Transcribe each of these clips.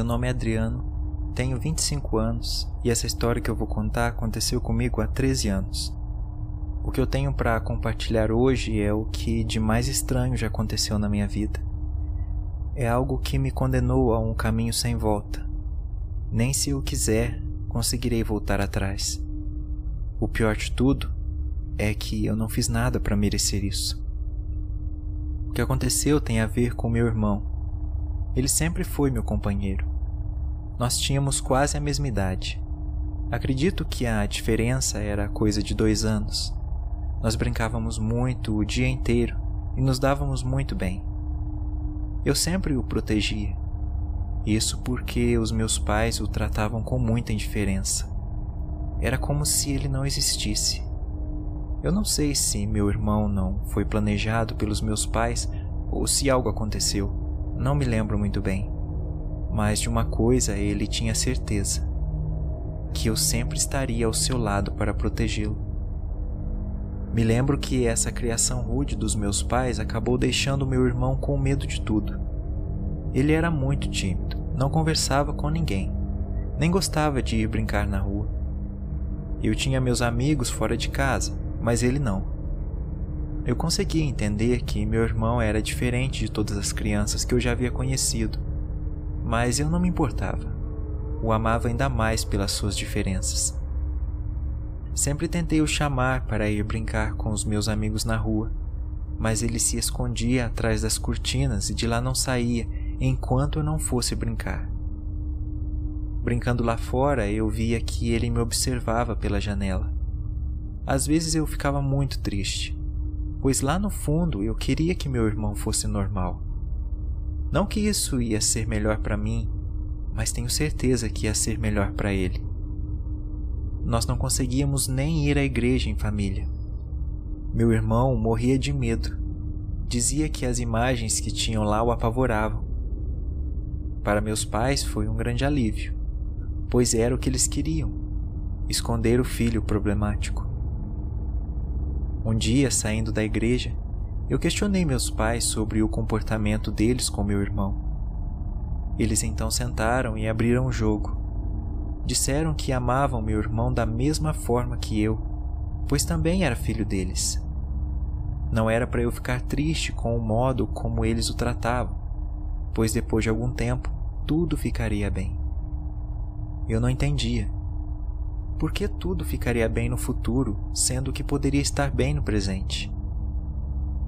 meu nome é Adriano, tenho 25 anos e essa história que eu vou contar aconteceu comigo há 13 anos. O que eu tenho para compartilhar hoje é o que de mais estranho já aconteceu na minha vida. É algo que me condenou a um caminho sem volta. Nem se eu quiser conseguirei voltar atrás. O pior de tudo é que eu não fiz nada para merecer isso. O que aconteceu tem a ver com meu irmão. Ele sempre foi meu companheiro. Nós tínhamos quase a mesma idade. Acredito que a diferença era coisa de dois anos. Nós brincávamos muito o dia inteiro e nos dávamos muito bem. Eu sempre o protegia. Isso porque os meus pais o tratavam com muita indiferença. Era como se ele não existisse. Eu não sei se meu irmão não foi planejado pelos meus pais ou se algo aconteceu. Não me lembro muito bem. Mas de uma coisa ele tinha certeza: que eu sempre estaria ao seu lado para protegê-lo. Me lembro que essa criação rude dos meus pais acabou deixando meu irmão com medo de tudo. Ele era muito tímido, não conversava com ninguém, nem gostava de ir brincar na rua. Eu tinha meus amigos fora de casa, mas ele não. Eu conseguia entender que meu irmão era diferente de todas as crianças que eu já havia conhecido, mas eu não me importava. O amava ainda mais pelas suas diferenças. Sempre tentei o chamar para ir brincar com os meus amigos na rua, mas ele se escondia atrás das cortinas e de lá não saía enquanto eu não fosse brincar. Brincando lá fora, eu via que ele me observava pela janela. Às vezes eu ficava muito triste, pois lá no fundo eu queria que meu irmão fosse normal. Não que isso ia ser melhor para mim, mas tenho certeza que ia ser melhor para ele. Nós não conseguíamos nem ir à igreja em família. Meu irmão morria de medo. Dizia que as imagens que tinham lá o apavoravam. Para meus pais foi um grande alívio, pois era o que eles queriam esconder o filho problemático. Um dia, saindo da igreja, eu questionei meus pais sobre o comportamento deles com meu irmão. Eles então sentaram e abriram o jogo. Disseram que amavam meu irmão da mesma forma que eu, pois também era filho deles. Não era para eu ficar triste com o modo como eles o tratavam, pois depois de algum tempo tudo ficaria bem. Eu não entendia por que tudo ficaria bem no futuro, sendo que poderia estar bem no presente?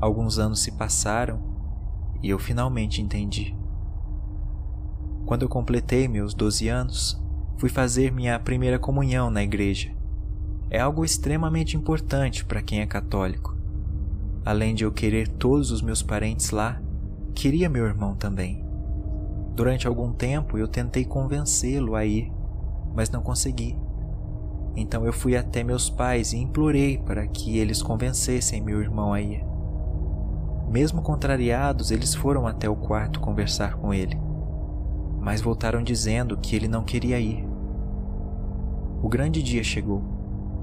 Alguns anos se passaram e eu finalmente entendi. Quando eu completei meus 12 anos, fui fazer minha primeira comunhão na igreja. É algo extremamente importante para quem é católico. Além de eu querer todos os meus parentes lá, queria meu irmão também. Durante algum tempo eu tentei convencê-lo a ir, mas não consegui. Então eu fui até meus pais e implorei para que eles convencessem meu irmão a ir. Mesmo contrariados, eles foram até o quarto conversar com ele, mas voltaram dizendo que ele não queria ir. O grande dia chegou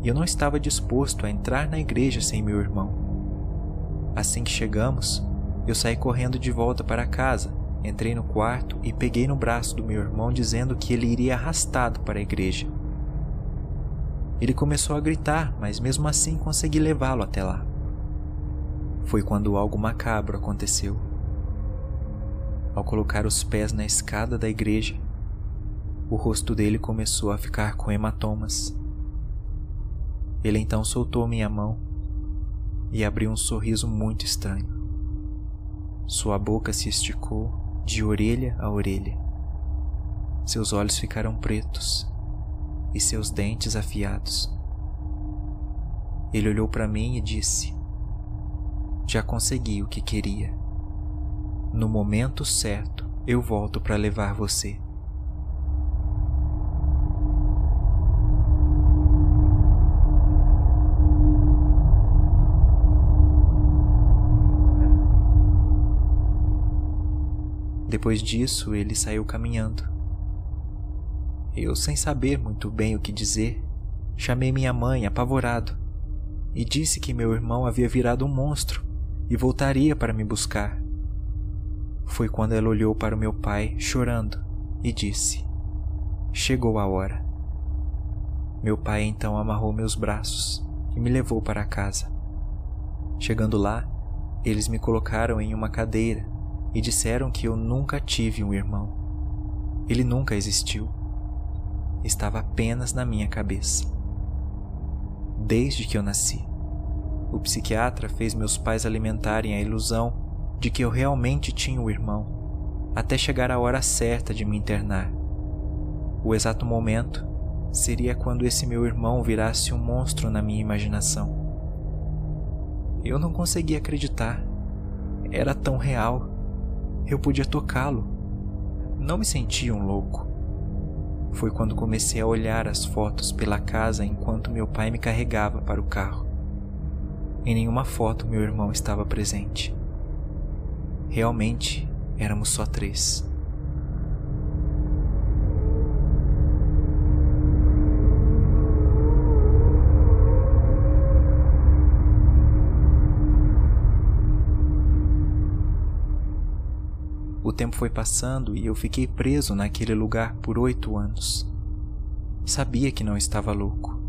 e eu não estava disposto a entrar na igreja sem meu irmão. Assim que chegamos, eu saí correndo de volta para casa, entrei no quarto e peguei no braço do meu irmão dizendo que ele iria arrastado para a igreja. Ele começou a gritar, mas mesmo assim consegui levá-lo até lá. Foi quando algo macabro aconteceu. Ao colocar os pés na escada da igreja, o rosto dele começou a ficar com hematomas. Ele então soltou minha mão e abriu um sorriso muito estranho. Sua boca se esticou de orelha a orelha. Seus olhos ficaram pretos e seus dentes afiados. Ele olhou para mim e disse: Já consegui o que queria. No momento certo, eu volto para levar você. Depois disso, ele saiu caminhando. Eu, sem saber muito bem o que dizer, chamei minha mãe apavorado e disse que meu irmão havia virado um monstro e voltaria para me buscar. Foi quando ela olhou para o meu pai, chorando, e disse: Chegou a hora. Meu pai então amarrou meus braços e me levou para casa. Chegando lá, eles me colocaram em uma cadeira e disseram que eu nunca tive um irmão. Ele nunca existiu. Estava apenas na minha cabeça. Desde que eu nasci, o psiquiatra fez meus pais alimentarem a ilusão de que eu realmente tinha um irmão, até chegar a hora certa de me internar. O exato momento seria quando esse meu irmão virasse um monstro na minha imaginação. Eu não conseguia acreditar. Era tão real. Eu podia tocá-lo. Não me sentia um louco. Foi quando comecei a olhar as fotos pela casa enquanto meu pai me carregava para o carro. Em nenhuma foto meu irmão estava presente. Realmente éramos só três. O tempo foi passando e eu fiquei preso naquele lugar por oito anos. Sabia que não estava louco.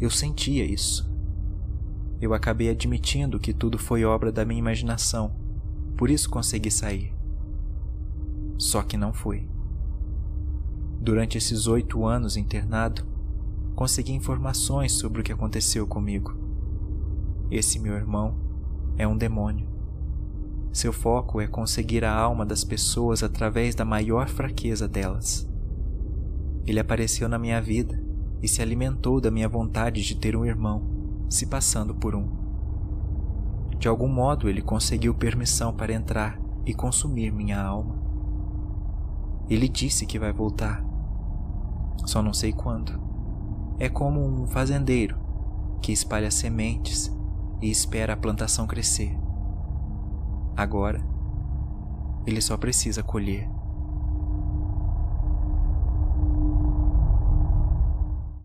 Eu sentia isso. Eu acabei admitindo que tudo foi obra da minha imaginação, por isso consegui sair. Só que não foi. Durante esses oito anos internado, consegui informações sobre o que aconteceu comigo. Esse meu irmão é um demônio. Seu foco é conseguir a alma das pessoas através da maior fraqueza delas. Ele apareceu na minha vida e se alimentou da minha vontade de ter um irmão, se passando por um. De algum modo ele conseguiu permissão para entrar e consumir minha alma. Ele disse que vai voltar. Só não sei quando. É como um fazendeiro que espalha sementes e espera a plantação crescer. Agora, ele só precisa colher.